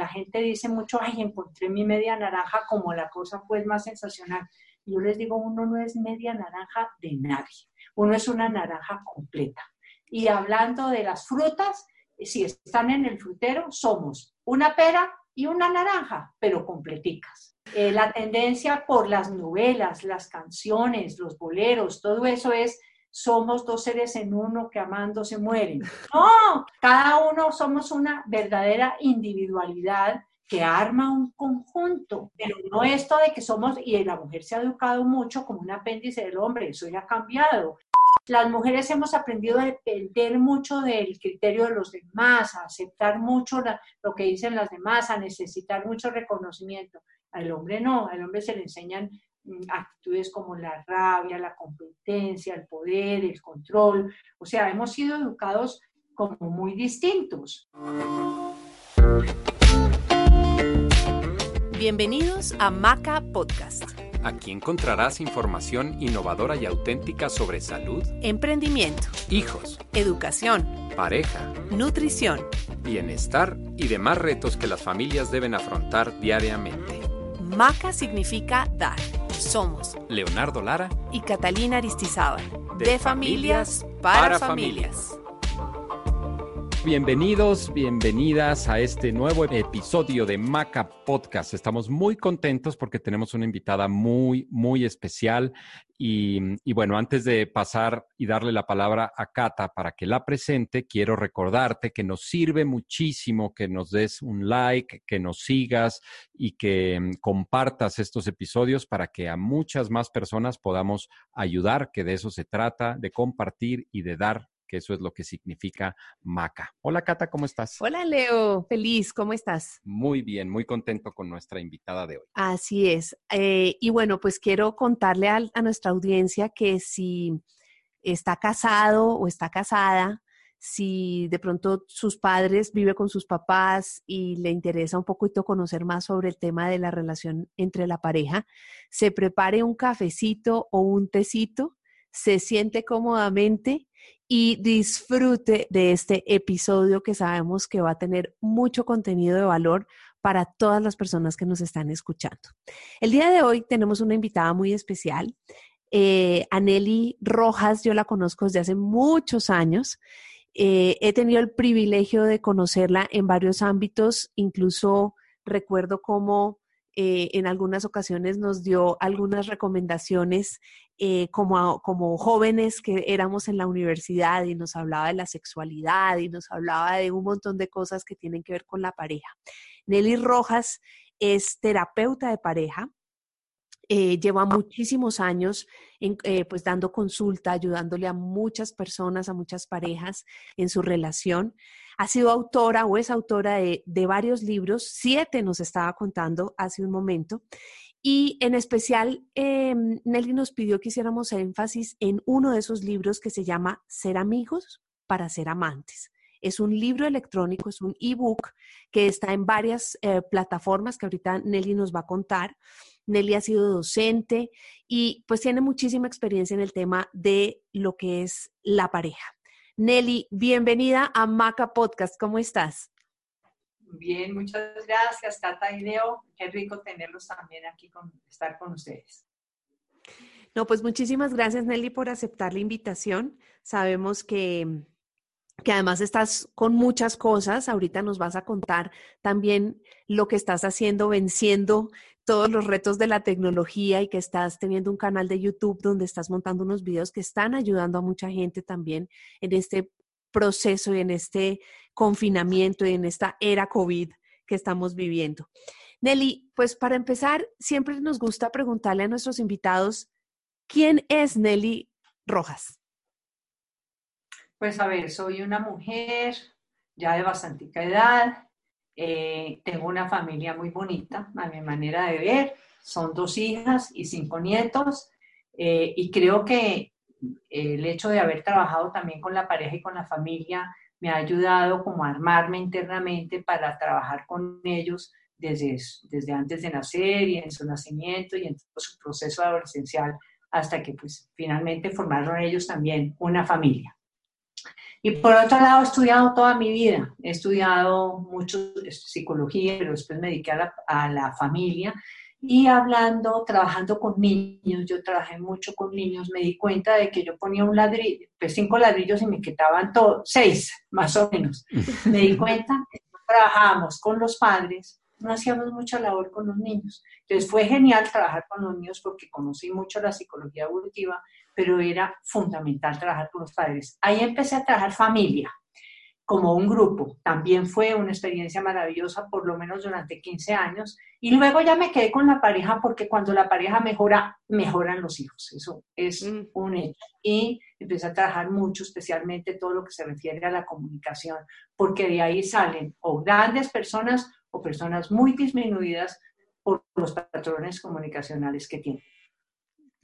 La gente dice mucho, ay, encontré mi media naranja como la cosa pues más sensacional. Yo les digo, uno no es media naranja de nadie, uno es una naranja completa. Y hablando de las frutas, si están en el frutero, somos una pera y una naranja, pero completicas. Eh, la tendencia por las novelas, las canciones, los boleros, todo eso es somos dos seres en uno que amando se mueren. No, cada uno somos una verdadera individualidad que arma un conjunto, pero no esto de que somos, y la mujer se ha educado mucho como un apéndice del hombre, eso ya ha cambiado. Las mujeres hemos aprendido a depender mucho del criterio de los demás, a aceptar mucho la, lo que dicen las demás, a necesitar mucho reconocimiento. Al hombre no, al hombre se le enseñan actitudes como la rabia, la competencia, el poder, el control. O sea, hemos sido educados como muy distintos. Bienvenidos a Maca Podcast. Aquí encontrarás información innovadora y auténtica sobre salud, Emprendimiento, hijos, educación, pareja, nutrición. bienestar y demás retos que las familias deben afrontar diariamente. Maca significa dar. Somos Leonardo Lara, y Catalina Aristizábal. De, De familias, familias, para, para familias. Bienvenidos, bienvenidas a este nuevo episodio de Maca Podcast. Estamos muy contentos porque tenemos una invitada muy, muy especial. Y, bueno, antes de pasar y darle la palabra a Cata para que la presente, quiero recordarte que nos sirve muchísimo que nos des un like, que nos sigas y que mm, compartas estos episodios para que a muchas más personas podamos ayudar, que de eso se trata, de compartir y de dar que eso es lo que significa Maca. Hola Cata, ¿cómo estás? Hola Leo, feliz, ¿cómo estás? Muy bien, muy contento con nuestra invitada de hoy. Así es. Eh, y bueno, pues quiero contarle a, a nuestra audiencia que si está casado o está casada, si de pronto sus padres vive con sus papás y le interesa un poquito conocer más sobre el tema de la relación entre la pareja, se prepare un cafecito o un tecito, se siente cómodamente y disfrute de este episodio que sabemos que va a tener mucho contenido de valor para todas las personas que nos están escuchando. El día de hoy tenemos una invitada muy especial. Eh, Aneli Rojas, yo la conozco desde hace muchos años. Eh, he tenido el privilegio de conocerla en varios ámbitos, incluso recuerdo cómo eh, en algunas ocasiones nos dio algunas recomendaciones eh, como, como jóvenes que éramos en la universidad y nos hablaba de la sexualidad y nos hablaba de un montón de cosas que tienen que ver con la pareja. Nelly Rojas es terapeuta de pareja, eh, lleva muchísimos años eh, pues dando consulta, ayudándole a muchas personas, a muchas parejas en su relación. Ha sido autora o es autora de, de varios libros, siete nos estaba contando hace un momento. Y en especial, eh, Nelly nos pidió que hiciéramos énfasis en uno de esos libros que se llama Ser amigos para ser amantes. Es un libro electrónico, es un ebook que está en varias eh, plataformas que ahorita Nelly nos va a contar. Nelly ha sido docente y pues tiene muchísima experiencia en el tema de lo que es la pareja. Nelly, bienvenida a Maca Podcast. ¿Cómo estás? Bien, muchas gracias, Cata y Leo. Qué rico tenerlos también aquí, con, estar con ustedes. No, pues muchísimas gracias, Nelly, por aceptar la invitación. Sabemos que, que además estás con muchas cosas. Ahorita nos vas a contar también lo que estás haciendo, venciendo todos los retos de la tecnología y que estás teniendo un canal de YouTube donde estás montando unos videos que están ayudando a mucha gente también en este proceso y en este confinamiento y en esta era COVID que estamos viviendo. Nelly, pues para empezar, siempre nos gusta preguntarle a nuestros invitados, ¿quién es Nelly Rojas? Pues a ver, soy una mujer ya de bastante edad, eh, tengo una familia muy bonita, a mi manera de ver. Son dos hijas y cinco nietos. eh, y creo que el hecho de haber trabajado también con la pareja y con la familia me ha ayudado como a armarme internamente para trabajar con ellos desde, desde antes de nacer y en su nacimiento y en todo su proceso adolescencial hasta que pues finalmente formaron ellos también una familia. Y por otro lado, he estudiado toda mi vida. He estudiado mucho psicología, pero después me dediqué a la, a la familia. Y hablando, trabajando con niños, yo trabajé mucho con niños, me di cuenta de que yo ponía un ladrillo, pues cinco ladrillos y me quedaban todos, seis más o menos. Me di cuenta que trabajábamos con los padres, no hacíamos mucha labor con los niños. Entonces fue genial trabajar con los niños porque conocí mucho la psicología evolutiva, pero era fundamental trabajar con los padres. Ahí empecé a trabajar familia como un grupo. También fue una experiencia maravillosa, por lo menos durante 15 años. Y luego ya me quedé con la pareja porque cuando la pareja mejora, mejoran los hijos. Eso es Mm. un hecho. Y empecé a trabajar mucho, especialmente todo lo que se refiere a la comunicación, porque de ahí salen o grandes personas o personas muy disminuidas por los patrones comunicacionales que tienen.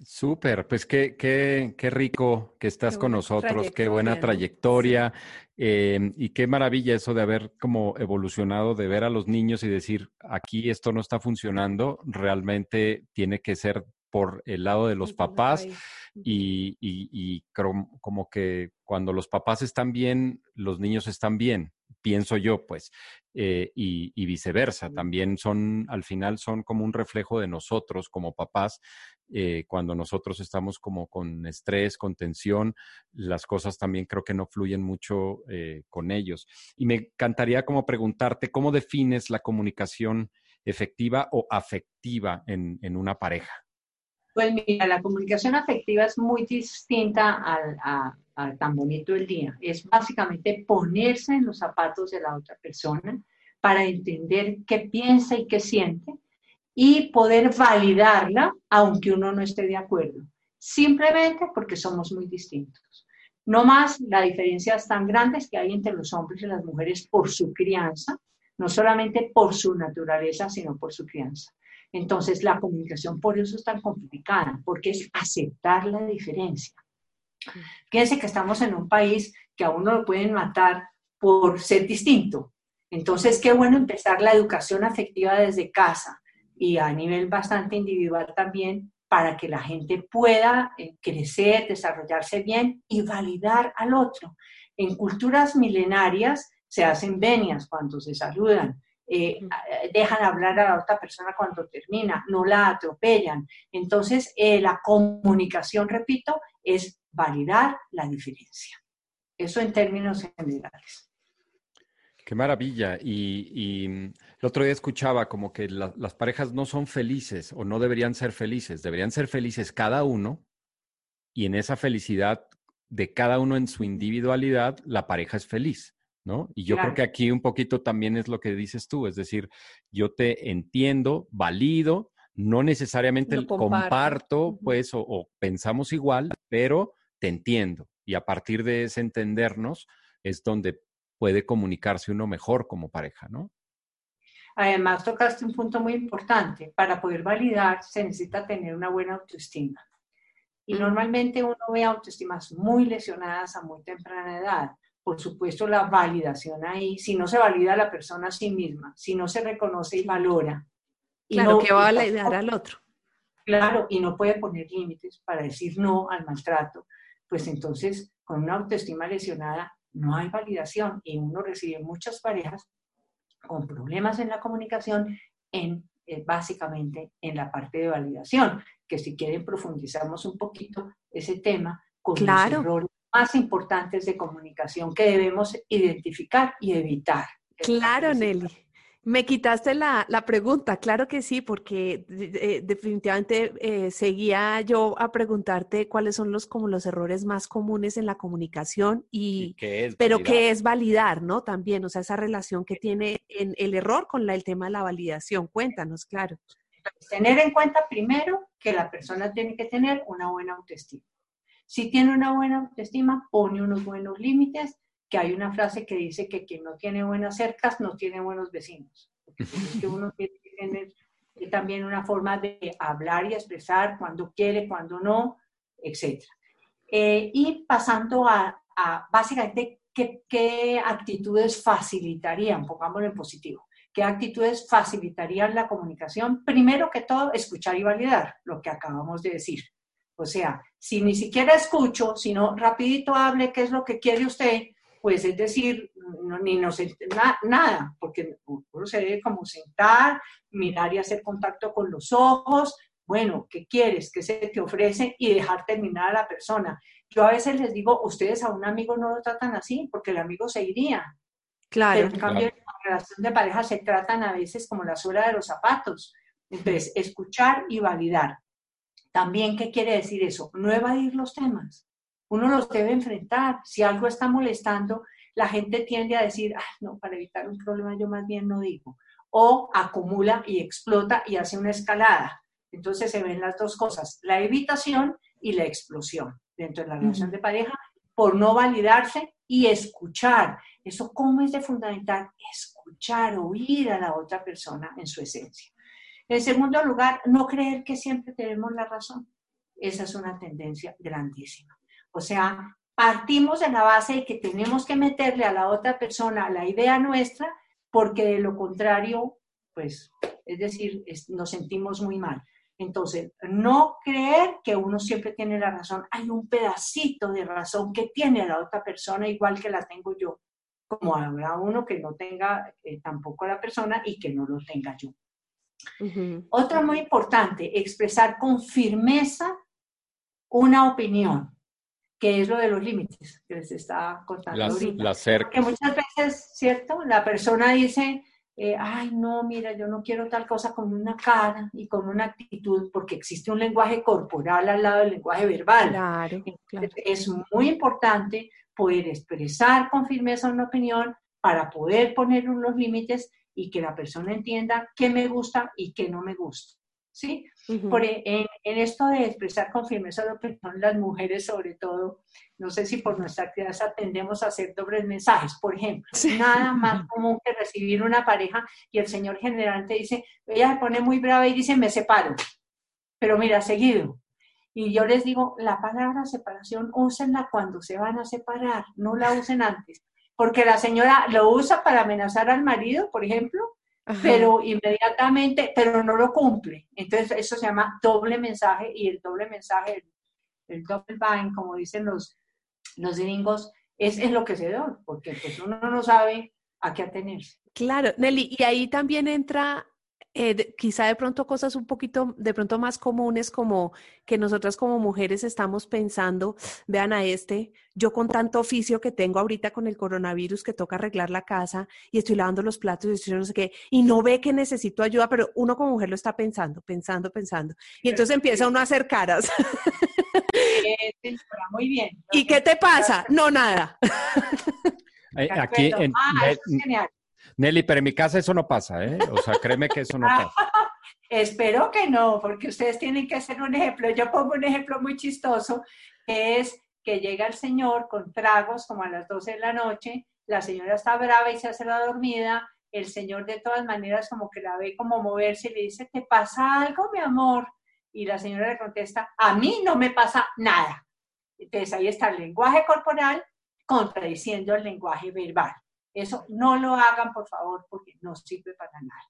Súper, pues qué, qué, qué rico que estás Qué con nosotros, qué buena trayectoria, eh, y qué maravilla eso de haber como evolucionado, de ver a los niños y decir, aquí esto no está funcionando, realmente tiene que ser por el lado de los papás y, y- y como que cuando los papás están bien, los niños están bien, pienso yo, pues, eh, y, y viceversa. También son, al final son como un reflejo de nosotros como papás. eh, cuando nosotros estamos como con estrés, con tensión, las cosas también creo que no fluyen mucho eh, con ellos. Y me encantaría como preguntarte, ¿cómo defines la comunicación efectiva o afectiva en, en una pareja? Pues mira, la comunicación afectiva es muy distinta al, a, a tan bonito el día. Es básicamente ponerse en los zapatos de la otra persona para entender qué piensa y qué siente y poder validarla aunque uno no esté de acuerdo, simplemente porque somos muy distintos. No más, la diferencia es tan grande que hay entre los hombres y las mujeres por su crianza, no solamente por su naturaleza, sino por su crianza. Entonces, la comunicación por eso es tan complicada, porque es aceptar la diferencia. Fíjense que estamos en un país que a uno lo pueden matar por ser distinto. Entonces, qué bueno empezar la educación afectiva desde casa y a nivel bastante individual también para que la gente pueda eh, crecer, desarrollarse bien y validar al otro. En culturas milenarias se hacen venias cuando se saludan, eh, dejan hablar a la otra persona cuando termina, no la atropellan. Entonces, eh, la comunicación, repito, es validar la diferencia. Eso en términos generales. Qué maravilla. Y, y, mm, el otro día escuchaba como que la- las parejas no son felices o no deberían ser felices, deberían ser felices cada uno y en esa felicidad de cada uno en su individualidad, la pareja es feliz, ¿no? Y yo creo Claro. que aquí un poquito también es lo que dices tú, es decir, yo te entiendo, valido, no necesariamente comparto. comparto, pues, o, o pensamos igual, pero te entiendo. Y a partir de ese entendernos es donde puede comunicarse uno mejor como pareja, ¿no? Además, tocaste un punto muy importante. Para poder validar se necesita tener una buena autoestima. Y normalmente uno ve autoestimas muy lesionadas a muy temprana edad. Por supuesto, la validación ahí, si no se valida la persona a sí misma, si no se reconoce y valora. y Claro, no- que va a validar al otro. Claro, y no puede poner límites para decir no al maltrato, pues entonces con una autoestima lesionada no hay validación y uno recibe muchas parejas con problemas en la comunicación en eh, básicamente en la parte de validación, que si quieren profundizamos un poquito ese tema con Claro. los errores más importantes de comunicación que debemos identificar y evitar. Claro. Nelly. Me quitaste la, la pregunta, claro que sí, porque eh, definitivamente eh, seguía yo a preguntarte cuáles son los como los errores más comunes en la comunicación y, qué es pero validar? qué es validar, ¿no? También, o sea, esa relación que tiene en el error con la- el tema de la validación. Cuéntanos, claro. Tener en cuenta primero que la persona tiene que tener una buena autoestima. Si tiene una buena autoestima, pone unos buenos límites que hay una frase que dice que quien no tiene buenas cercas no tiene buenos vecinos. Es que uno tiene que tener también una forma de hablar y expresar cuando quiere, cuando no, etc. Eh, y pasando a, a básicamente qué, qué actitudes facilitarían, pongámoslo en positivo, qué actitudes facilitarían la comunicación. Primero que todo, escuchar y validar lo que acabamos de decir. O sea, si ni siquiera escucho, sino rapidito hable qué es lo que quiere usted, pues es decir, no, ni nos na, nada, porque uno se debe como sentar, mirar y hacer contacto con los ojos, bueno, ¿qué quieres? ¿Qué se te ofrece? Y dejar terminar a la persona. Yo a veces les digo, ustedes a un amigo no lo tratan así, porque el amigo se iría. Claro. Pero en cambio, Claro. en la relación de pareja se tratan a veces como la suela de los zapatos. Entonces, escuchar y validar. También, ¿qué quiere decir eso? No evadir los temas. Uno los debe enfrentar. Si algo está molestando, la gente tiende a decir, ah, no, para evitar un problema yo más bien no digo. O acumula y explota y hace una escalada. Entonces se ven las dos cosas, la evitación y la explosión dentro de la relación de pareja por no validarse y escuchar. Eso cómo es de fundamental, escuchar, oír a la otra persona en su esencia. En segundo lugar, no creer que siempre tenemos la razón. Esa es una tendencia grandísima. O sea, partimos de la base de que tenemos que meterle a la otra persona la idea nuestra, porque de lo contrario, pues, es decir, es- nos sentimos muy mal. Entonces, no creer que uno siempre tiene la razón. Hay un pedacito de razón que tiene la otra persona igual que la tengo yo, como habrá uno que no tenga eh, tampoco la persona y que no lo tenga yo. Ujú. Otro muy importante, expresar con firmeza una opinión, que es lo de los límites que les estaba contando Las, ahorita. las cercas. Porque muchas veces, ¿cierto? La persona dice, eh, ay, no, mira, yo no quiero tal cosa con una cara y con una actitud, porque existe un lenguaje corporal al lado del lenguaje verbal. Claro, claro. Es muy importante poder expresar con firmeza una opinión para poder poner unos límites y que la persona entienda qué me gusta y qué no me gusta. ¿Sí? Por, e, en, en esto de expresar con firmeza la opinión, las mujeres sobre todo, no sé si por nuestra crianza tendemos a hacer dobles mensajes. Por ejemplo, Sí. nada más común que recibir una pareja y el señor general te dice, ella se pone muy brava y dice, me separo. Pero mira, seguido. Y yo les digo, la palabra separación, úsenla cuando se van a separar, no la usen antes. Porque la señora lo usa para amenazar al marido, por ejemplo, Ajá. pero inmediatamente, pero no lo cumple. Entonces, eso se llama doble mensaje y el doble mensaje, el, el double bind, como dicen los, los gringos, es enloquecedor, porque pues uno no sabe a qué atenerse. Claro, Nelly, y ahí también entra eh, de- quizá de pronto cosas un poquito, de pronto más comunes como que nosotras como mujeres estamos pensando, vean a este, yo con tanto oficio que tengo ahorita con el coronavirus que toca arreglar la casa y estoy lavando los platos y estoy no sé qué, y no ve que necesito ayuda, pero uno como mujer lo está pensando, pensando, pensando. Y entonces empieza uno a hacer caras. Eh, muy bien. ¿Y qué te pasa? No, nada. Eh, Aquí, en, Ah, eso es genial. Nelly, pero en mi casa eso no pasa, ¿eh? O sea, créeme que eso no pasa. Espero que no, porque ustedes tienen que hacer un ejemplo. Yo pongo un ejemplo muy chistoso, que es que llega el señor con tragos como a las 12 de la noche, la señora está brava y se hace la dormida, el señor de todas maneras como que la ve como moverse y le dice, ¿te pasa algo, mi amor? Y la señora le contesta, a mí no me pasa nada. Entonces ahí está el lenguaje corporal contradiciendo el lenguaje verbal. Eso no lo hagan, por favor, porque no sirve para nada.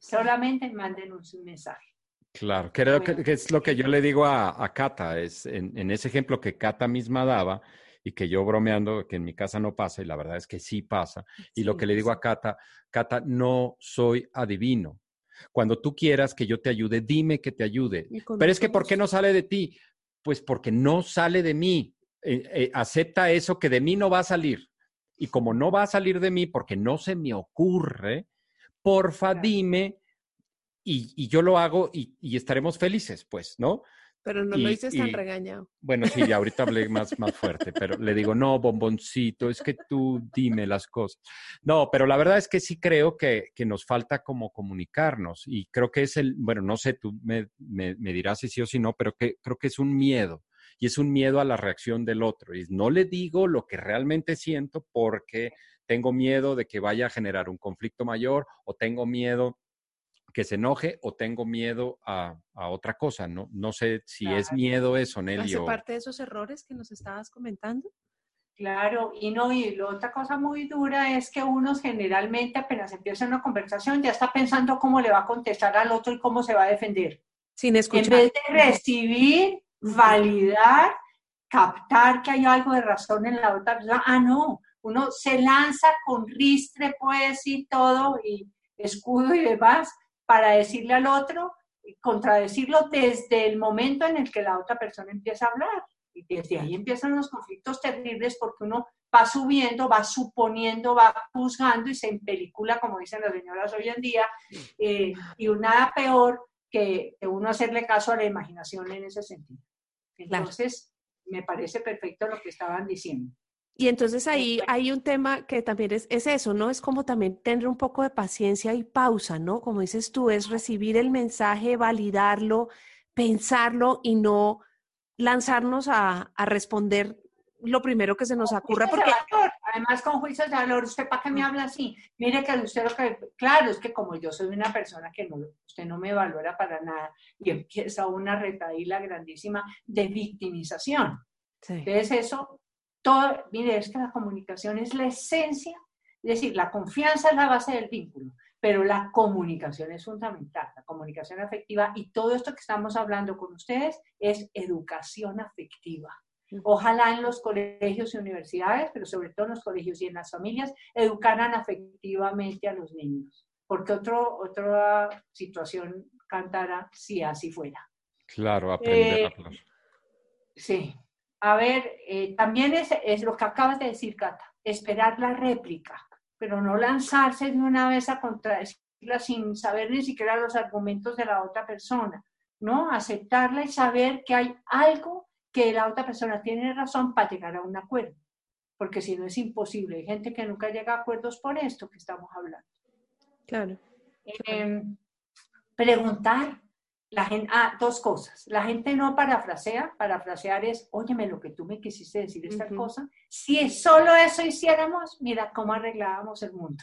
Solamente manden un mensaje. Claro, lo que, es lo que yo le digo a, a Cata, es en, en ese ejemplo que Cata misma daba y que yo bromeando, que en mi casa no pasa, y la verdad es que sí pasa. Y lo Sí, que le digo a Cata, Cata, no soy adivino. Cuando tú quieras que yo te ayude, dime que te ayude. Pero es que, ¿por qué no sale de ti? Pues porque no sale de mí. Eh, eh, acepta eso que de mí no va a salir. Y como no va a salir de mí porque no se me ocurre, porfa, dime y, y yo lo hago y, y estaremos felices, pues, ¿no? Pero no y- lo dices tan regañado. Bueno, sí, ya ahorita hablé más, más fuerte, pero le digo, no, bomboncito, es que tú dime las cosas. No, pero la verdad es que sí creo que, que nos falta como comunicarnos y creo que es el, bueno, no sé, tú me, me, me dirás si sí o si no, pero que, creo que es un miedo y es un miedo a la reacción del otro. Y no le digo lo que realmente siento porque tengo miedo de que vaya a generar un conflicto mayor o tengo miedo que se enoje o tengo miedo a, otra cosa. No, no sé si es miedo eso, Nelly. ¿Hace parte de esos errores que nos estabas comentando? Claro, y no, y la otra cosa muy dura es que uno generalmente apenas empieza una conversación ya está pensando cómo le va a contestar al otro y cómo se va a defender. Sin escuchar. En vez de recibir, validar, captar que hay algo de razón en la otra persona, ah, no, uno se lanza con ristre, pues, y todo, y escudo y demás, para decirle al otro, contradecirlo desde el momento en el que la otra persona empieza a hablar. Y desde ahí empiezan los conflictos terribles porque uno va subiendo, va suponiendo, va juzgando y se empelicula, como dicen las señoras hoy en día, eh, y nada peor que, uno hacerle caso a la imaginación en ese sentido. Entonces, me parece perfecto lo que estaban diciendo. Y entonces ahí hay un tema que también es, es, eso, ¿no? Es como también tener un poco de paciencia y pausa, ¿no? Como dices tú, es recibir el mensaje, validarlo, pensarlo y no lanzarnos a, a responder lo primero que se nos ocurra. Porque... Además, con juicios de valor, ¿usted para qué me habla así? Mire que usted lo que... Claro, es que como yo soy una persona que no, usted no me valora para nada y empieza una retaíla grandísima de victimización. Entonces eso todo, mire, es que la comunicación es la esencia, es decir, la confianza es la base del vínculo, pero la comunicación es fundamental, la comunicación afectiva y todo esto que estamos hablando con ustedes es educación afectiva. Ojalá en los colegios y universidades, pero sobre todo en los colegios y en las familias, educaran afectivamente a los niños, porque otro, otra situación cantara si así fuera. Claro, aprender a hablar. Sí, a ver, eh, también es, lo que acabas de decir, Cata, esperar la réplica, pero no lanzarse de una vez a contradecirla sin saber ni siquiera los argumentos de la otra persona, ¿no? Aceptarla y saber que hay algo que la otra persona tiene razón para llegar a un acuerdo, porque si no es imposible. Hay gente que nunca llega a acuerdos por esto que estamos hablando. Claro. Em, preguntar, la gente, ah, dos cosas. La gente no parafrasea. Parafrasear es, óyeme lo que tú me quisiste decir esta cosa. Si solo eso hiciéramos, mira cómo arreglábamos el mundo.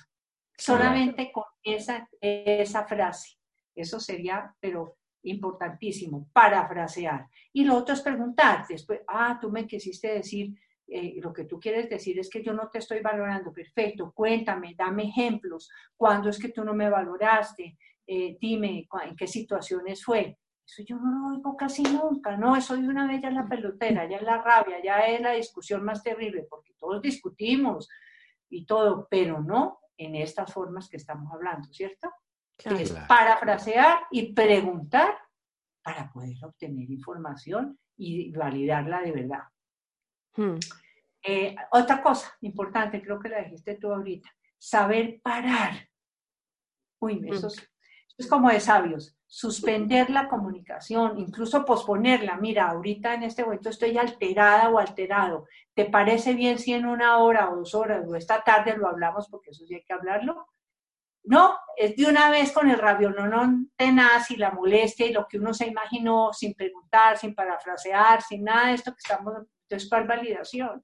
Solamente con esa, esa frase. Eso sería, pero importantísimo, parafrasear. Y lo otro es preguntar, después, ah, tú me quisiste decir, eh, lo que tú quieres decir es que yo no te estoy valorando, perfecto, cuéntame, dame ejemplos, cuándo es que tú no me valoraste, eh, dime en qué situaciones fue. Eso yo no lo oigo casi nunca, no, eso de una vez ya es la pelotera, ya es la rabia, ya es la discusión más terrible, porque todos discutimos y todo, pero no en estas formas que estamos hablando, ¿cierto? Es parafrasear y preguntar para poder obtener información y validarla de verdad. Hmm. Eh, otra cosa importante, creo que la dijiste tú ahorita, saber parar. Uy, hmm. eso es es como de sabios, suspender la comunicación, incluso posponerla. Mira, ahorita en este momento estoy alterada o alterado. ¿Te parece bien si en una hora o dos horas o esta tarde lo hablamos? Porque eso sí hay que hablarlo. No, es de una vez con el rabiononón tenaz y la molestia y lo que uno se imaginó sin preguntar, sin parafrasear, sin nada de esto que estamos, entonces, ¿cuál validación?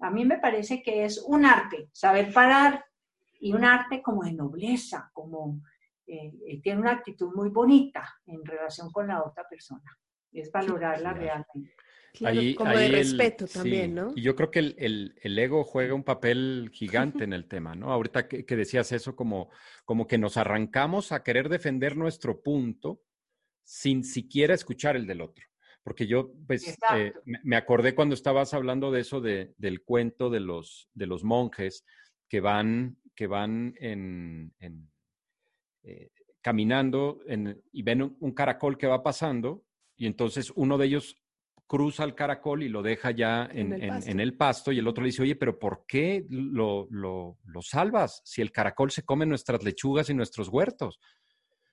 A mí me parece que es un arte, saber parar y un arte como de nobleza, como eh, eh, tiene una actitud muy bonita en relación con la otra persona. Es valorarla realmente. Como de respeto también, ¿no? Y yo creo que el, el, ego juega un papel gigante en el tema, ¿no? Ahorita que, que, decías eso, como, como que nos arrancamos a querer defender nuestro punto sin siquiera escuchar el del otro. Porque yo, pues, eh, me acordé cuando estabas hablando de eso de, del cuento de los, de los monjes que van, que van en eh, caminando y ven un, caracol que va pasando y entonces uno de ellos cruza el caracol y lo deja ya en, el, pasto. y el otro le dice, oye, pero ¿por qué lo, lo, salvas si el caracol se come nuestras lechugas y nuestros huertos?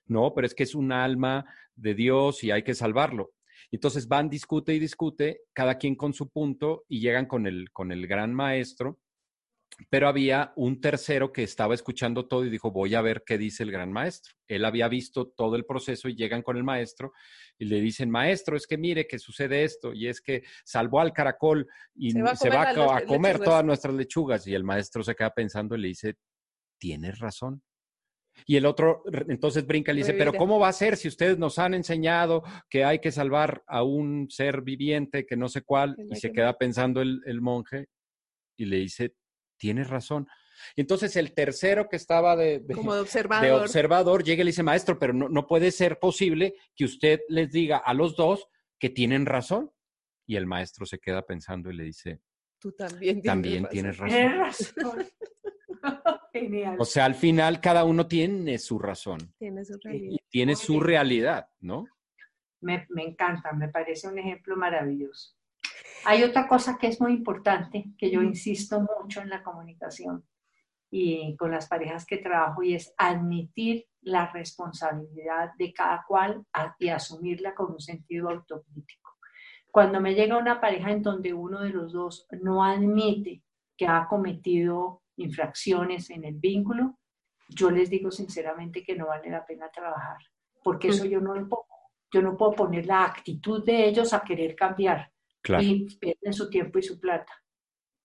No, pero es que es un alma de Dios y hay que salvarlo. Entonces van, discute y discute, cada quien con su punto y llegan con el, con el gran maestro pero había un tercero que estaba escuchando todo y dijo, voy a ver qué dice el gran maestro. Él había visto todo el proceso y llegan con el maestro y le dicen, maestro, es que mire que sucede esto y es que salvó al caracol y se va a comer, todas nuestras lechugas. Y el maestro se queda pensando y le dice, tienes razón. Y el otro entonces brinca y le dice, pero ¿cómo va a ser si ustedes nos han enseñado que hay que salvar a un ser viviente que no sé cuál? Y se queda pensando el, el monje y le dice, tienes razón. Y entonces el tercero que estaba de, observador. llega y le dice, maestro, pero no, no puede ser posible que usted les diga a los dos que tienen razón. Y el maestro se queda pensando y le dice, tú también tienes razón. Tienes razón. Genial. O sea, al final cada uno tiene su razón. Tiene su realidad. Y tiene su realidad, ¿no? Me, me encanta, me parece un ejemplo maravilloso. Hay otra cosa que es muy importante, que yo insisto mucho en la comunicación y con las parejas que trabajo, y es admitir la responsabilidad de cada cual y asumirla con un sentido autocrítico. Cuando me llega una pareja en donde uno de los dos no admite que ha cometido infracciones en el vínculo, yo les digo sinceramente que no vale la pena trabajar, porque eso yo no lo puedo. Yo no puedo poner la actitud de ellos a querer cambiar y pierden su tiempo y su plata.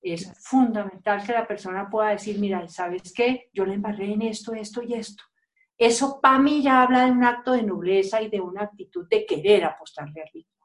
Es fundamental que la persona pueda decir, mira, ¿sabes qué? Yo le embarré en esto, esto y esto. Eso para mí ya habla de un acto de nobleza y de una actitud de querer apostarle al vínculo.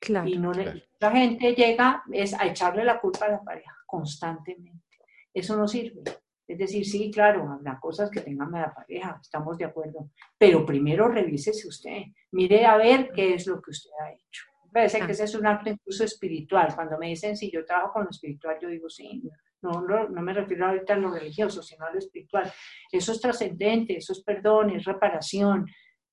Claro, y no la gente llega es a echarle la culpa a la pareja constantemente. Eso no sirve. Es decir, sí, claro, habrá cosas que tengan la pareja, estamos de acuerdo, pero primero revísese usted, mire a ver qué es lo que usted ha hecho. Parece que ese es un acto incluso espiritual. Cuando me dicen si yo trabajo con lo espiritual, yo digo sí. No, no, no me refiero ahorita a lo religioso, sino a lo espiritual. Eso es trascendente, eso es perdón, es reparación,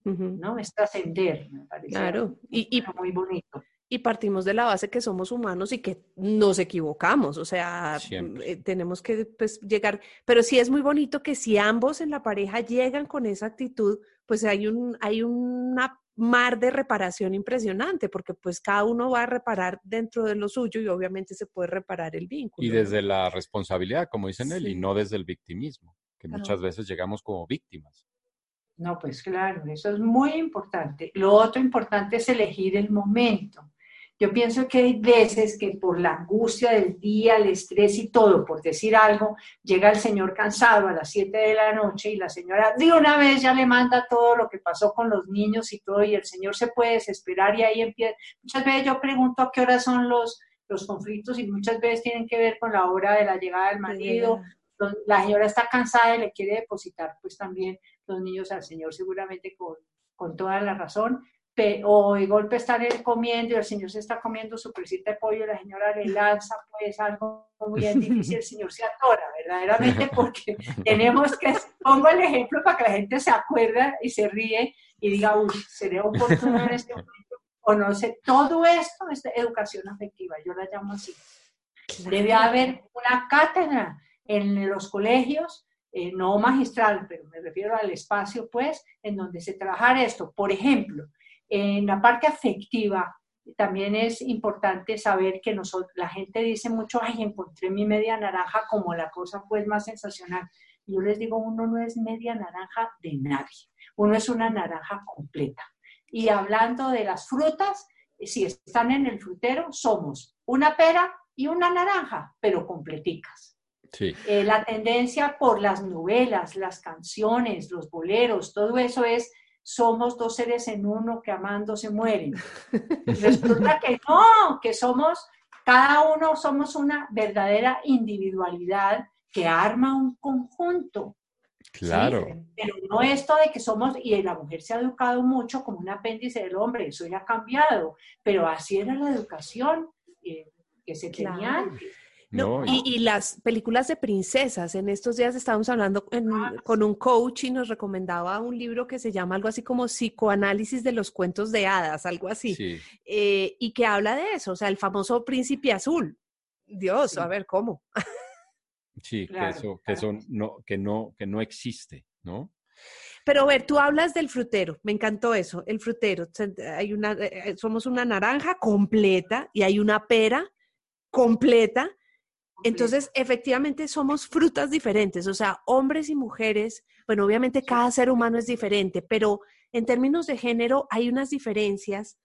¿no? Es trascender, me parece. Claro, y, y, muy bonito. Y partimos de la base que somos humanos y que nos equivocamos, o sea, eh, tenemos que pues, llegar, pero sí es muy bonito que si ambos en la pareja llegan con esa actitud, pues hay, un, hay una mar de reparación impresionante, porque pues cada uno va a reparar dentro de lo suyo y obviamente se puede reparar el vínculo. Y desde la responsabilidad, como dicen él, y no desde el victimismo, que muchas veces llegamos como víctimas. No, pues claro, eso es muy importante. Lo otro importante es elegir el momento. Yo pienso que hay veces que por la angustia del día, el estrés y todo, por decir algo, llega el señor cansado a las 7 de la noche y la señora de una vez ya le manda todo lo que pasó con los niños y todo, y el señor se puede desesperar y ahí empieza. Muchas veces yo pregunto a qué hora son los, los conflictos y muchas veces tienen que ver con la hora de la llegada del marido. La señora está cansada y le quiere depositar pues también los niños al señor seguramente con, con toda la razón o de golpe están comiendo y el señor se está comiendo su presita de pollo y la señora le lanza pues algo muy difícil, el señor se atora, verdaderamente, porque tenemos que, pongo el ejemplo para que la gente se acuerde y se ríe y diga, uy, sería oportuno en este momento, o no sé, todo esto es educación afectiva, yo la llamo así. Debe haber una cátedra en los colegios eh, no magistral, pero me refiero al espacio, pues, en donde se trabaja esto. Por ejemplo, en la parte afectiva, también es importante saber que nosotros, la gente dice mucho, ay, encontré mi media naranja como la cosa pues más sensacional. Yo les digo, uno no es media naranja de nadie, uno es una naranja completa. Y hablando de las frutas, si están en el frutero, somos una pera y una naranja, pero completicas. Sí. Eh, la tendencia por las novelas, las canciones, los boleros, todo eso es somos dos seres en uno que amando se mueren. Resulta que no, que somos, cada uno somos una verdadera individualidad que arma un conjunto. Claro. Pero no esto de que somos, y la mujer se ha educado mucho como un apéndice del hombre, eso ya ha cambiado, pero así era la educación eh, que se tenía antes. No, y, las películas de princesas, en estos días estábamos hablando ah, con un coach y nos recomendaba un libro que se llama algo así como Psicoanálisis de los cuentos de hadas, algo así, eh, y que habla de eso, o sea, el famoso príncipe azul. Dios, a ver, ¿cómo? Sí, que eso, que eso no, que no, que no existe, ¿no? Pero a ver, tú hablas del frutero, me encantó eso, el frutero. Hay una, eh, eh, somos una naranja completa y hay una pera completa Entonces, efectivamente, somos frutas diferentes, o sea, hombres y mujeres, bueno, obviamente cada ser humano es diferente, pero en términos de género hay unas diferencias.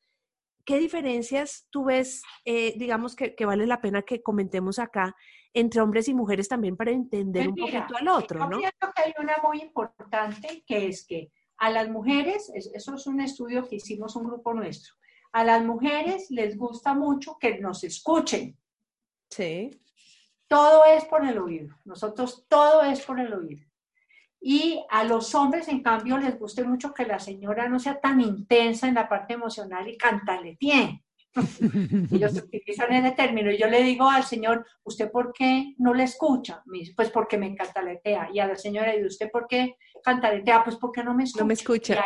¿Qué diferencias tú ves, eh, digamos, que, vale la pena que comentemos acá entre hombres y mujeres también para entender Pues un mira, poquito al otro, yo ¿no? pienso que hay una muy importante que es que a las mujeres, es- eso es un estudio que hicimos un grupo nuestro, a las mujeres les gusta mucho que nos escuchen. Sí. Todo es por el oído. Nosotros todo es por el oído. Y a los hombres, en cambio, les gusta mucho que la señora no sea tan intensa en la parte emocional y cantaletee. Ellos utilizan ese término. Y yo le digo al señor, ¿usted por qué no le escucha? Me dice, pues porque me cantaletea. Y a la señora, ¿y usted por qué cantaletea? Pues porque no me escucha. No me escucha.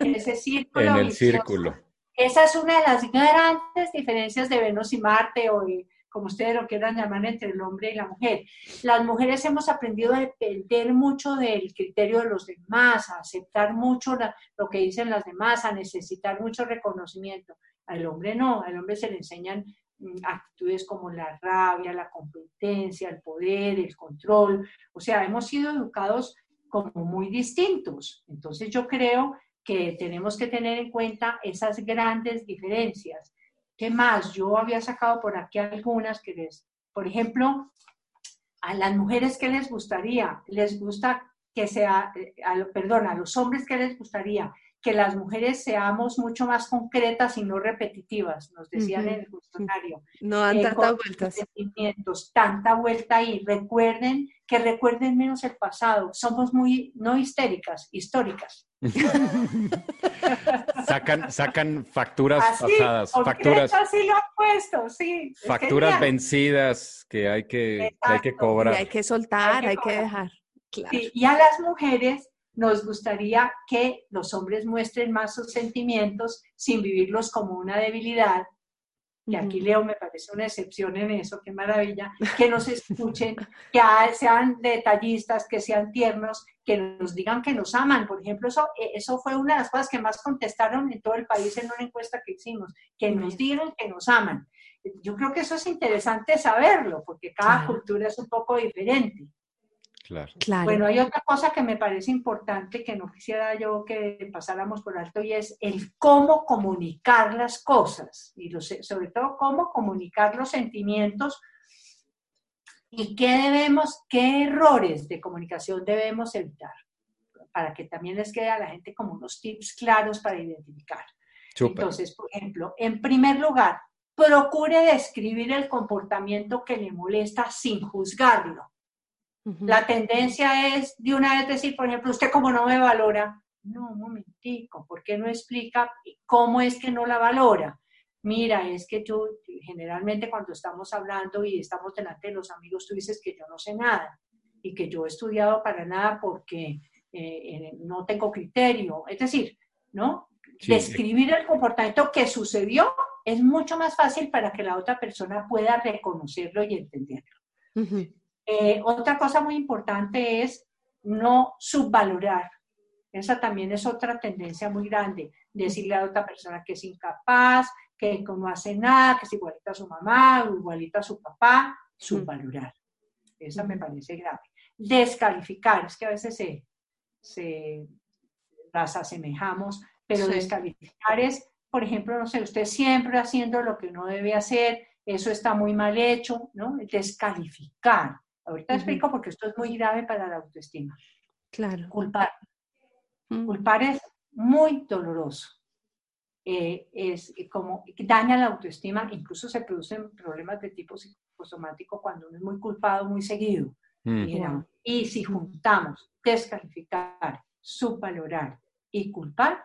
ese círculo. En el vicioso. círculo. Esa es una de las grandes diferencias de Venus y Marte, o de- como ustedes lo quieran llamar, entre el hombre y la mujer. Las mujeres hemos aprendido a depender mucho del criterio de los demás, a aceptar mucho la- lo que dicen las demás, a necesitar mucho reconocimiento. Al hombre no, al hombre se le enseñan mm, actitudes como la rabia, la competencia, el poder, el control. O sea, hemos sido educados como muy distintos. Entonces yo creo que tenemos que tener en cuenta esas grandes diferencias. ¿Qué más? Yo había sacado por aquí algunas que les, por ejemplo, a las mujeres, ¿qué les gustaría? Les gusta que sea, eh, perdón, a los hombres, ¿qué les gustaría? Que las mujeres seamos mucho más concretas y no repetitivas, nos decían en el cuestionario. No dan Eh, tantas vueltas. sentimientos, tanta vuelta ahí. Recuerden que recuerden menos el pasado. Somos muy, no histéricas, históricas. Sacan, sacan facturas Así, pasadas, facturas, así lo han puesto, sí. facturas genial. vencidas que hay que, que hay que Exacto. Y cobrar. hay que soltar, Hay que hay que cobrar. dejar. Claro. Sí, y a las mujeres nos gustaría que los hombres muestren más sus sentimientos sin vivirlos como una debilidad. Y aquí. Leo me parece una excepción en eso, qué maravilla, que nos escuchen, que sean detallistas, que sean tiernos, que nos digan que nos aman. Por ejemplo, eso, eh, eso fue una de las cosas que más contestaron en todo el país en una encuesta que hicimos, que nos digan que nos aman. Yo creo que eso es interesante saberlo, porque cada cultura es un poco diferente. Claro. Claro. Bueno, hay otra cosa que me parece importante que no quisiera yo que pasáramos por alto y es el cómo comunicar las cosas y los- sobre todo cómo comunicar los sentimientos y qué debemos, qué errores de comunicación debemos evitar para que también les quede a la gente como unos tips claros para identificar. Entonces, por ejemplo, en primer lugar, procure describir el comportamiento que le molesta sin juzgarlo. La tendencia es de una vez decir, por ejemplo, usted como no me valora, no, un momentico, ¿por qué no explica cómo es que no la valora? Mira, es que tú generalmente cuando estamos hablando y estamos delante de los amigos, tú dices que yo no sé nada y que yo he estudiado para nada porque eh, eh, no tengo criterio. Es decir, ¿no? Sí. Describir el comportamiento que sucedió es mucho más fácil para que la otra persona pueda reconocerlo y entenderlo. Eh, otra cosa muy importante es no subvalorar. Esa también es otra tendencia muy grande. Decirle a otra persona que es incapaz, que no hace nada, que es igualita a su mamá o igualita a su papá, subvalorar. Esa me parece grave. Descalificar, es que a veces se, se las asemejamos, pero Sí. descalificar es, por ejemplo, no sé, usted siempre haciendo lo que no debe hacer, eso está muy mal hecho, ¿no? Descalificar. Ahorita Ujú. explico porque esto es muy grave para la autoestima. Claro. Culpar. Mm. Culpar es muy doloroso. Eh, es como daña la autoestima, incluso se producen problemas de tipo psicosomático cuando uno es muy culpado muy seguido. Mm. dijéramos. Y si juntamos descalificar, subvalorar y culpar,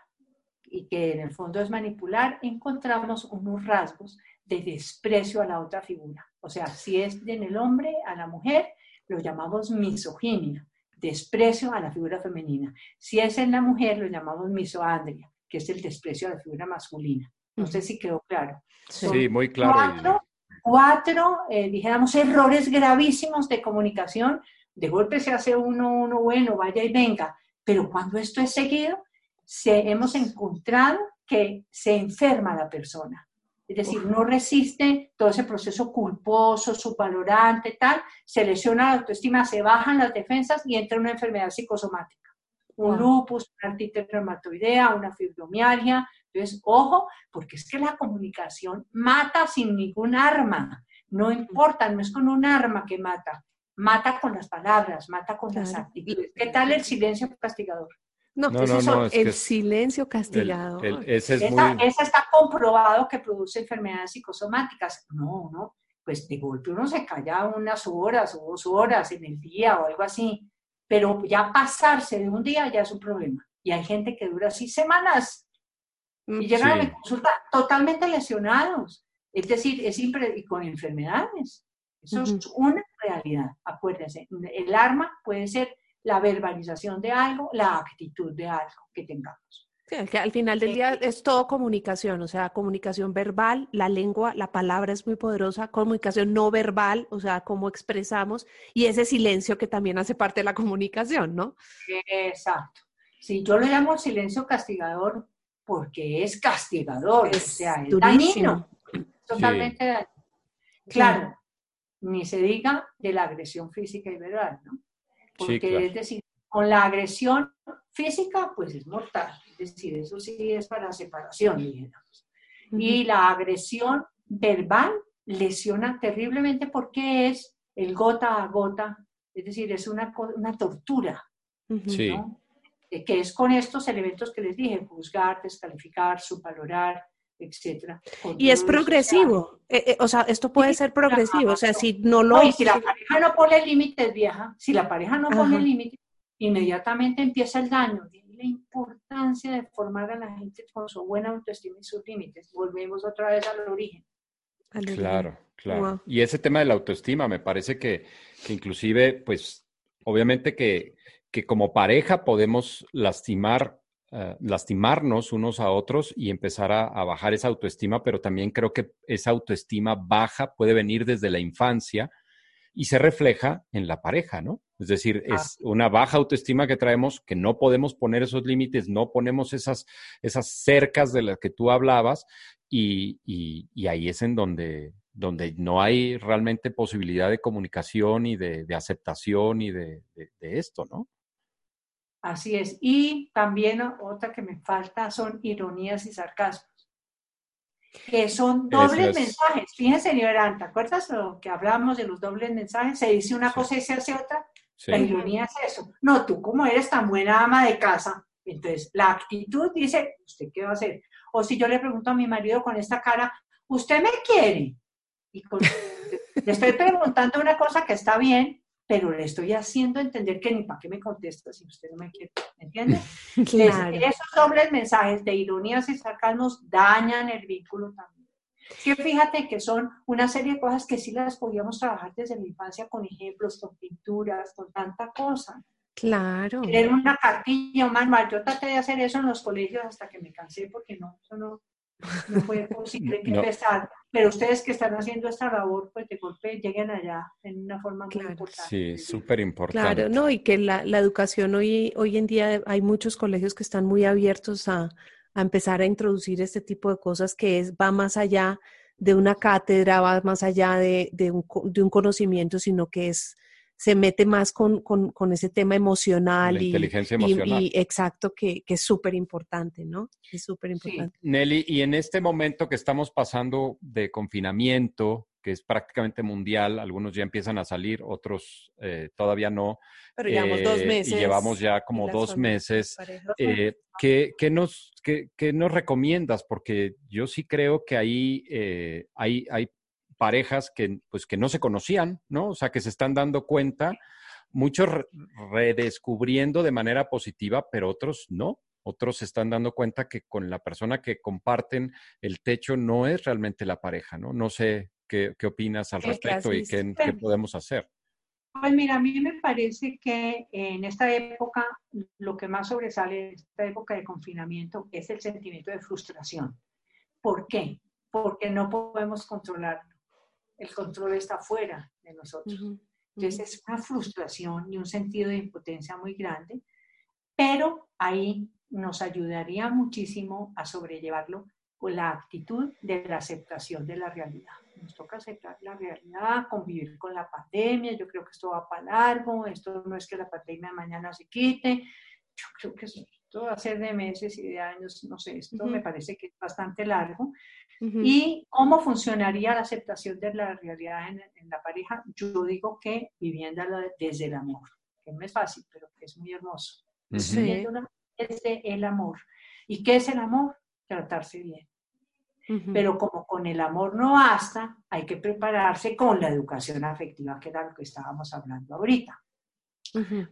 y que en el fondo es manipular, encontramos unos rasgos de desprecio a la otra figura. O sea, si es en el hombre, a la mujer, lo llamamos misoginia, desprecio a la figura femenina. Si es en la mujer, lo llamamos misoandria, que es el desprecio a la figura masculina. No sé si quedó claro. Sí. Sí, muy claro. Cuatro, cuatro eh, dijéramos, errores gravísimos de comunicación. De golpe se hace uno, uno bueno, vaya y venga. Pero cuando esto es seguido, se, hemos encontrado que se enferma la persona. Es decir, no resiste todo ese proceso culposo, subvalorante, tal, se lesiona la autoestima, se bajan las defensas y entra una enfermedad psicosomática. Un lupus, una artritis reumatoidea, una fibromialgia. Entonces, ojo, porque es que la comunicación mata sin ningún arma. No importa, no es con un arma que mata. Mata con las palabras, mata con las actitudes. ¿Qué tal el silencio castigador? No, No, no, el silencio El- castigado. el- ese es Esa, muy... esa está comprobado que produce enfermedades psicosomáticas. No, no, pues de golpe uno se calla unas horas o dos horas en el día o algo así, pero ya pasarse de un día ya es un problema. Y hay gente que dura así semanas Mm, y llegan a Sí. mi consulta totalmente lesionados. Es decir, es impre- y con enfermedades. Eso es una realidad, acuérdense. El arma puede ser la verbalización de algo, la actitud de algo que tengamos. Sí, al que al final del día es todo comunicación, o sea, comunicación verbal, la lengua, la palabra es muy poderosa, comunicación no verbal, o sea, cómo expresamos, y ese silencio que también hace parte de la comunicación, ¿no? Exacto. Sí, yo lo llamo silencio castigador porque es castigador, Es o sea, es durísimo. dañino, totalmente dañino. Claro, ni se diga de la agresión física y verbal, ¿no? Porque claro. es decir, con la agresión física, pues es mortal, es decir, eso sí es para separación, digamos. Y la agresión verbal lesiona terriblemente porque es el gota a gota, es decir, es una, una tortura. Sí. ¿no? Eh, que es con estos elementos que les dije, juzgar, descalificar, subvalorar, etcétera. Y es progresivo, eh, eh, o sea, esto puede Sí, ser progresivo, o sea, si no lo... No, y si la pareja no pone límites, vieja, si la pareja no pone límites, inmediatamente empieza el daño. La importancia de formar a la gente con su buena autoestima y sus límites. Volvemos otra vez al origen. al origen. Claro, claro. Wow. Y ese tema de la autoestima me parece que, que inclusive, pues, obviamente que, que como pareja podemos lastimar, eh, lastimarnos unos a otros y empezar a, a bajar esa autoestima, pero también creo que esa autoestima baja puede venir desde la infancia y se refleja en la pareja, ¿no? Es decir, es una baja autoestima que traemos, que no podemos poner esos límites, no ponemos esas, esas cercas de las que tú hablabas, y, y- y ahí es en donde, donde no hay realmente posibilidad de comunicación y de, de aceptación y de, de- de esto, ¿no? Así es. Y también otra que me falta son ironías y sarcasmos. Que son dobles es. mensajes. Fíjense, Liberán, ¿te acuerdas lo que hablábamos de los dobles mensajes? Se dice una Sí. cosa y se hace otra. Sí. La ironía es eso. No, tú como eres tan buena ama de casa, entonces la actitud dice, ¿usted qué va a hacer? O si yo le pregunto a mi marido con esta cara, ¿usted me quiere? Y con- le estoy preguntando una cosa que está bien, pero le estoy haciendo entender que ni para qué me contesta si usted no me quiere. ¿Me entiende? Claro. esos dobles mensajes de ironías y sarcasmos dañan el vínculo también. Sí, fíjate que son una serie de cosas que sí las podíamos trabajar desde la infancia con ejemplos, con pinturas, con tanta cosa. Claro. Tener una cartilla, un manual. Yo traté de hacer eso en los colegios hasta que me cansé porque no, eso no, no fue posible que No. empezar. Pero ustedes que están haciendo esta labor, pues de golpe lleguen allá en una forma muy importante. Sí, súper importante. Claro, no, y que la, la educación hoy, hoy en día hay muchos colegios que están muy abiertos a, a empezar a introducir este tipo de cosas que es, va más allá de una cátedra, va más allá de, de un, co- de un conocimiento, sino que es, se mete más con, con, con ese tema emocional La y, inteligencia y- emocional. y exacto, que, que es súper importante, ¿no? Es súper importante. Nelly, y en este momento que estamos pasando de confinamiento, que es prácticamente mundial, algunos ya empiezan a salir, otros eh, todavía no. Pero llevamos dos eh, meses. Y llevamos ya como dos meses. Eh, ¿qué, qué nos, qué, qué nos recomiendas? Porque yo sí creo que ahí eh, hay, hay parejas que, pues, que no se conocían, ¿no? O sea, que se están dando cuenta, muchos re- redescubriendo de manera positiva, pero otros no. Otros se están dando cuenta que con la persona que comparten el techo no es realmente la pareja, ¿no? No sé qué, qué opinas al ¿Qué- qué respecto y qué, qué podemos hacer. Pues mira, a mí me parece que en esta época lo que más sobresale en esta época de confinamiento es el sentimiento de frustración. ¿Por qué? Porque no podemos controlarlo. El control está fuera de nosotros. Ujú, Entonces es una frustración y un sentido de impotencia muy grande, pero ahí nos ayudaría muchísimo a sobrellevarlo con la actitud de la aceptación de la realidad. Nos toca aceptar la realidad, convivir con la pandemia. Yo creo que esto va para largo. Esto no es que la pandemia mañana se quite. Yo creo que esto va a ser de meses y de años. No sé, esto me parece que es bastante largo. ¿Y cómo funcionaría la aceptación de la realidad en, en la pareja? Yo digo que viviéndola desde el amor, que no es fácil, pero que es muy hermoso. Viviéndola desde el amor. ¿Y qué es el amor? Tratarse bien. Pero como con el amor no basta, hay que prepararse con la educación afectiva, que era lo que estábamos hablando ahorita.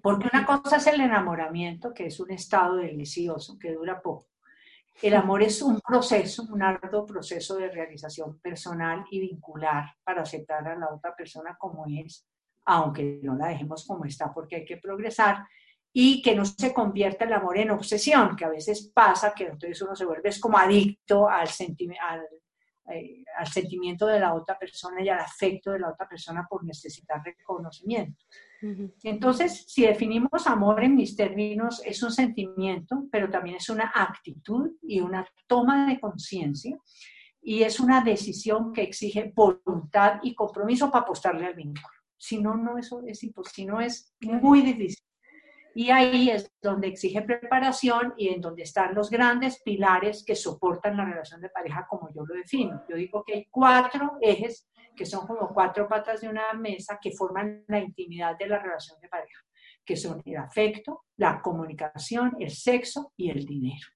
Porque una cosa es el enamoramiento, que es un estado delicioso, que dura poco. El amor es un proceso, un arduo proceso de realización personal y vincular para aceptar a la otra persona como es, aunque no la dejemos como está, porque hay que progresar y que no se convierta el amor en obsesión, que a veces pasa que entonces uno se vuelve como adicto al, eh, al, sentimiento de la otra persona y al afecto de la otra persona por necesitar reconocimiento. Entonces, si definimos amor en mis términos, es un sentimiento, pero también es una actitud y una toma de conciencia y es una decisión que exige voluntad y compromiso para apostarle al vínculo. Si no, no eso es imposible, si no es muy difícil. Y ahí es donde exige preparación y en donde están los grandes pilares que soportan la relación de pareja como yo lo defino. Yo digo que hay cuatro ejes que son como cuatro patas de una mesa que forman la intimidad de la relación de pareja, que son el afecto, la comunicación, el sexo y el dinero.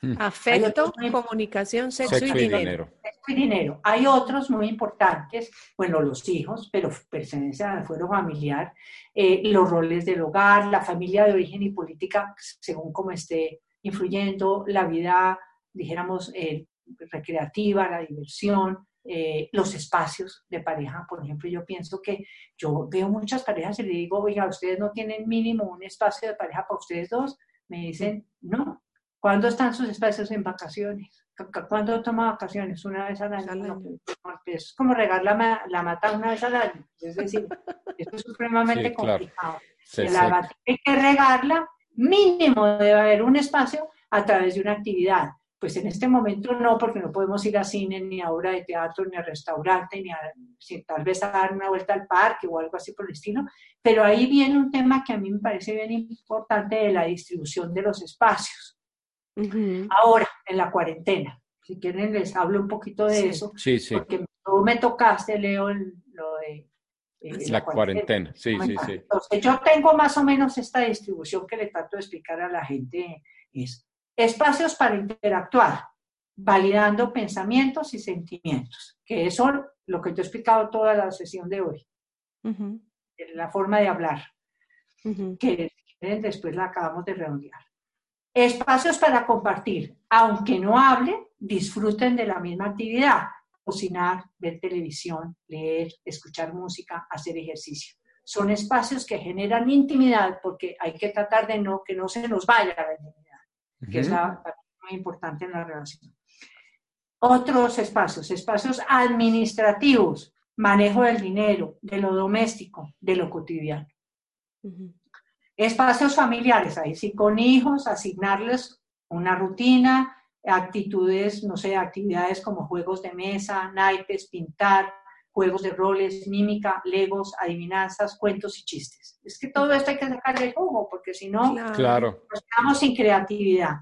Hmm. Afecto, comunicación, sexo, y, dinero. Sexo y dinero. Hay otros muy importantes, bueno, los hijos, pero pertenecen al fuero familiar, eh, los roles del hogar, la familia de origen y política, según como esté influyendo, la vida, dijéramos, eh, recreativa, la diversión, eh, los espacios de pareja. Por ejemplo, yo pienso que yo veo muchas parejas y le digo, oiga, ustedes no tienen mínimo un espacio de pareja para ustedes dos. Me dicen, no, ¿Cuándo están sus espacios en vacaciones? ¿Cuándo toma vacaciones? Una vez al año. Es como regar la, la, mata una vez al año. Es decir, esto es supremamente complicado. la hay que regarla, mínimo debe haber un espacio a través de una actividad. Pues en este momento no, porque no podemos ir a cine, ni a obra de teatro, ni a restaurante, ni a tal vez a dar una vuelta al parque o algo así por el estilo. Pero ahí viene un tema que a mí me parece bien importante de la distribución de los espacios. Ahora, en la cuarentena, si quieren les hablo un poquito de eso, sí, sí. porque tú me tocaste, Leo, lo de... Eh, la, cuarentena, sí, sí, sí. Entonces, yo tengo más o menos esta distribución que le trato de explicar a la gente, es espacios para interactuar, validando pensamientos y sentimientos, que eso es lo que yo he explicado toda la sesión de hoy, la forma de hablar, que después la acabamos de redondear. Espacios para compartir. Aunque no hablen, disfruten de la misma actividad. Cocinar, ver televisión, leer, escuchar música, hacer ejercicio. Son espacios que generan intimidad porque hay que tratar de no que no se nos vaya la intimidad, que es la parte muy importante en la relación. Otros espacios, espacios administrativos, manejo del dinero, de lo doméstico, de lo cotidiano. Espacios familiares, ahí sí con hijos, asignarles una rutina, actitudes, no sé, actividades como juegos de mesa, naipes, pintar, juegos de roles, mímica, legos, adivinanzas, cuentos y chistes. Es que todo esto hay que sacarle jugo, porque si no, claro. nos quedamos sin creatividad.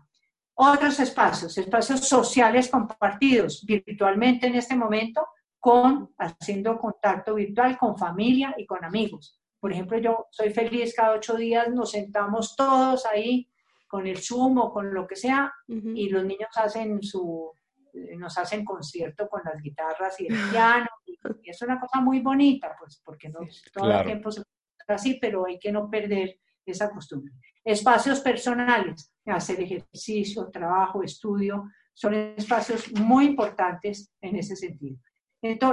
Otros espacios, espacios sociales compartidos virtualmente en este momento, con haciendo contacto virtual con familia y con amigos. Por ejemplo, yo soy feliz, cada ocho días nos sentamos todos ahí con el Zoom o con lo que sea y los niños hacen su, eh, nos hacen concierto con las guitarras y el piano y, es una cosa muy bonita, pues porque no todo el tiempo se así, pero hay que no perder esa costumbre. Espacios personales, hacer ejercicio, trabajo, estudio, son espacios muy importantes en ese sentido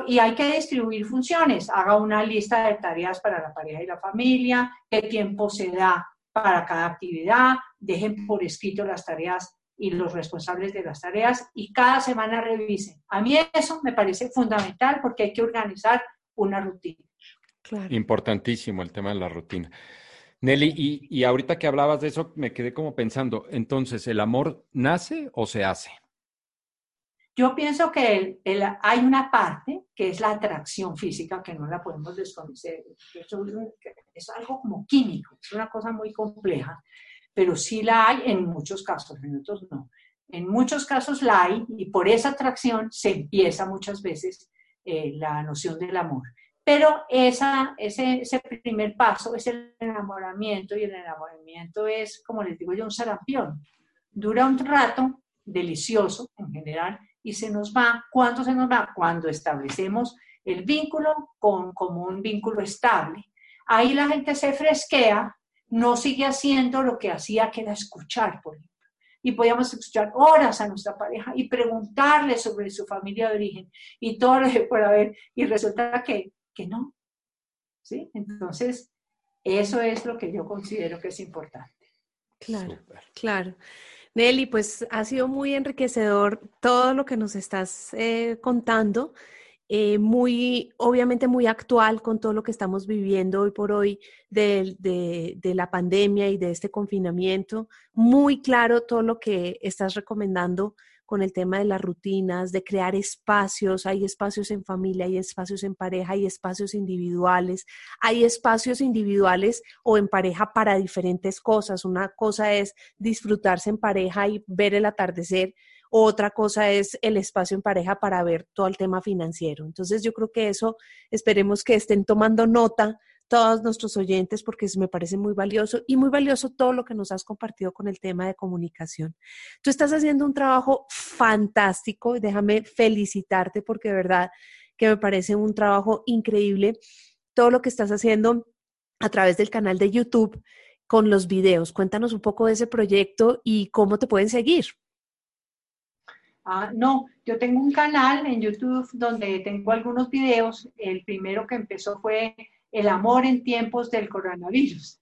y hay que distribuir funciones. Haga una lista de tareas para la pareja y la familia, qué tiempo se da para cada actividad, dejen por escrito las tareas y los responsables de las tareas y cada semana revisen. A mí eso me parece fundamental porque hay que organizar una rutina. Importantísimo el tema de la rutina. Nelly, y, y ahorita que hablabas de eso, me quedé como pensando, entonces, ¿el amor nace o se hace? Yo pienso que el- el- hay una parte que es la atracción física que no la podemos desconocer. Eso es algo como químico, es una cosa muy compleja, pero sí la hay en muchos casos, en otros no. En muchos casos la hay y por esa atracción se empieza muchas veces eh, la noción del amor. Pero esa, ese, ese primer paso es el enamoramiento y el enamoramiento es, como les digo yo, un sarampión. Dura un rato, delicioso en general, y se nos va. ¿Cuándo se nos va? Cuando establecemos el vínculo con, como un vínculo estable. Ahí la gente se fresquea, no sigue haciendo lo que hacía, que era escuchar, por ejemplo. Y podíamos escuchar horas a nuestra pareja y preguntarle sobre su familia de origen y todo lo que pueda haber. Y resulta que, que no. ¿Sí? Entonces, eso es lo que yo considero que es importante. Claro, claro. Nelly, pues ha sido muy enriquecedor todo lo que nos estás eh, contando, eh, muy, obviamente muy actual con todo lo que estamos viviendo hoy por hoy de, de- de la pandemia y de este confinamiento, muy claro todo lo que estás recomendando con el tema de las rutinas, de crear espacios, hay espacios en familia, hay espacios en pareja, hay espacios individuales, hay espacios individuales o en pareja para diferentes cosas. Una cosa es disfrutarse en pareja y ver el atardecer. Otra cosa es el espacio en pareja para ver todo el tema financiero. Entonces yo creo que eso esperemos que estén tomando nota todos nuestros oyentes porque me parece muy valioso y muy valioso todo lo que nos has compartido con el tema de comunicación. Tú estás haciendo un trabajo fantástico déjame felicitarte porque de verdad que me parece un trabajo increíble todo lo que estás haciendo a través del canal de YouTube con los videos. Cuéntanos un poco de ese proyecto y cómo te pueden seguir. Ah, no, yo tengo un canal en YouTube donde tengo algunos videos. El primero que empezó fue el amor en tiempos del coronavirus,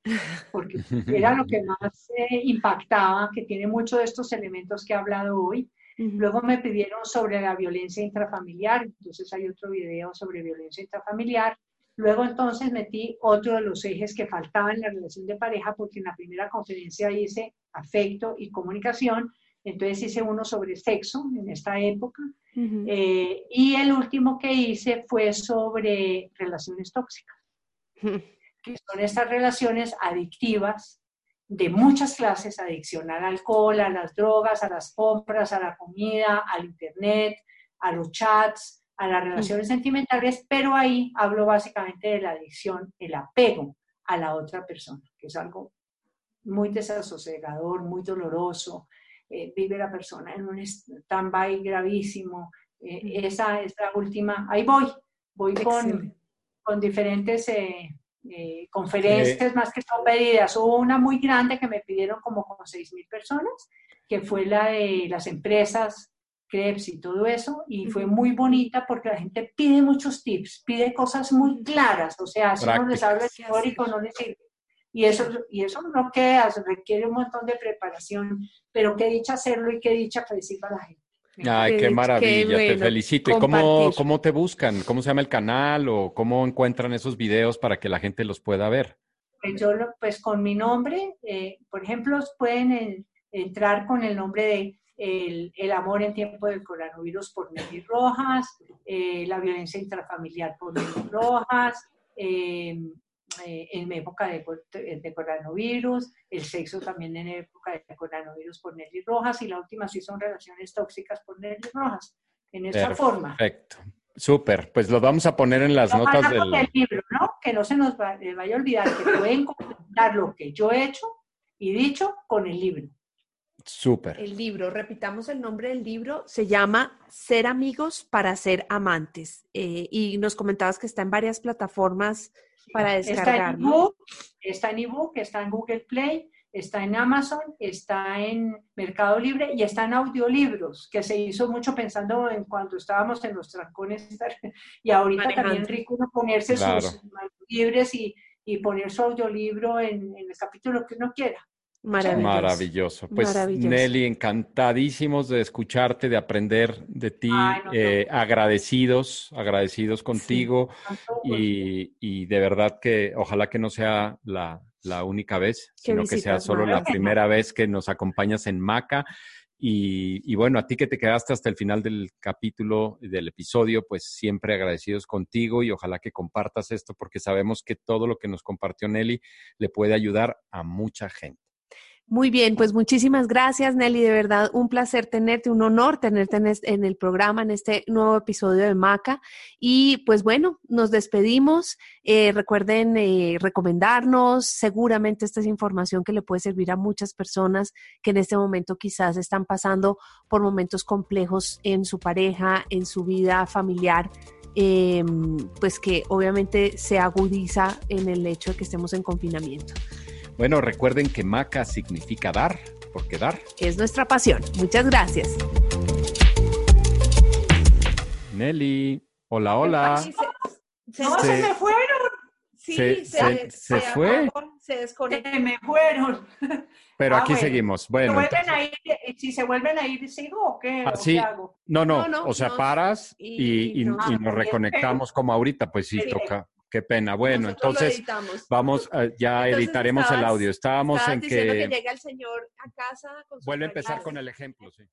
porque era lo que más eh, impactaba, que tiene muchos de estos elementos que he hablado hoy. Luego me pidieron sobre la violencia intrafamiliar, entonces hay otro video sobre violencia intrafamiliar. Luego entonces metí otro de los ejes que faltaban en la relación de pareja, porque en la primera conferencia hice afecto y comunicación, entonces hice uno sobre sexo en esta época. Eh, y el último que hice fue sobre relaciones tóxicas, que son estas relaciones adictivas de muchas clases, adicción al alcohol, a las drogas, a las compras, a la comida, al internet, a los chats, a las relaciones sentimentales, pero ahí hablo básicamente de la adicción, el apego a la otra persona, que es algo muy desasosegador, muy doloroso, eh, vive la persona en un stand-by gravísimo. Eh, esa es la última, ahí voy, voy con, con diferentes eh, eh, conferencias más que son pedidas. Hubo una muy grande que me pidieron como con 6.000 personas, que fue la de las empresas, Krebs y todo eso, y fue muy bonita porque la gente pide muchos tips, pide cosas muy claras, o sea, si uno les habla de ¿Qué teórico no les sirve. Y eso, y eso no queda, se requiere un montón de preparación, pero qué dicha hacerlo y qué dicha que reciba la gente. Ay, Qué- maravilla, te felicito. ¿Y cómo, cómo te buscan? ¿Cómo se llama el canal o cómo encuentran esos videos para que la gente los pueda ver? Pues yo, lo- pues con mi nombre, eh, por ejemplo, pueden en- entrar con el nombre de el, el amor en tiempo del coronavirus por Nelly Rojas, eh, la violencia intrafamiliar por Nelly Rojas, eh, eh, en época de, de coronavirus, el sexo también en época de coronavirus por Nelly Rojas y la última sí son relaciones tóxicas por Nelly Rojas. En esta forma. Perfecto. Súper. Pues lo vamos a poner en las No notas del... el libro, ¿no? Que no se nos va- eh, vaya a olvidar que pueden comentar lo que yo he hecho y dicho con el libro. Súper. El libro, repitamos el nombre del libro, se llama Ser amigos para ser amantes. Eh, y nos comentabas que está en varias plataformas para Está en ebook, está en ebook, está en Google Play, está en Amazon, está en Mercado Libre y está en audiolibros, que se hizo mucho pensando en cuando estábamos en los trancones y ahorita también rico uno ponerse Claro. sus manos libres y, y poner su audiolibro en, en el capítulo que uno quiera. Maravilloso. Maravilloso. Pues Maravilloso. Nelly, encantadísimos de escucharte, de aprender de ti, Ay, no, no. eh, agradecidos, agradecidos contigo y, y de verdad que ojalá que no sea la, la única vez, sino que sea solo la primera vez que nos acompañas en Maca. Y, y bueno, a ti que te quedaste hasta el final del capítulo, del episodio, pues siempre agradecidos contigo y ojalá que compartas esto porque sabemos que todo lo que nos compartió Nelly le puede ayudar a mucha gente. Muy bien, pues muchísimas gracias, Nelly. De verdad, un placer tenerte, un honor tenerte en, es- en el programa, en este nuevo episodio de Maca. Y pues bueno, nos despedimos. Eh, recuerden eh, recomendarnos. Seguramente esta es información que le puede servir a muchas personas que en este momento quizás están pasando por momentos complejos en su pareja, en su vida familiar. eh, pues que obviamente se agudiza en el hecho de que estemos en confinamiento. Bueno, recuerden que Maca significa dar, porque dar. Es nuestra pasión. Muchas gracias. Nelly, hola, hola. Se- se- No, se me fueron, sí, se- se- se fue. Se desconectó. se me fueron. Pero Ah, aquí bueno. seguimos. ¿Se Bueno, vuelven entonces- a ir, si se vuelven a ir, ¿sigo o qué? Ah, ¿O sí. qué hago? no, no, No, no, o sea, paras y- y, y- nos- y nos reconectamos como ahorita, pues sí, Sí. toca. Qué pena. Bueno, Nosotros entonces vamos, eh, ya Entonces editaremos el audio. Estábamos en que que llega el señor a casa con vuelve a empezar con el ejemplo, sí.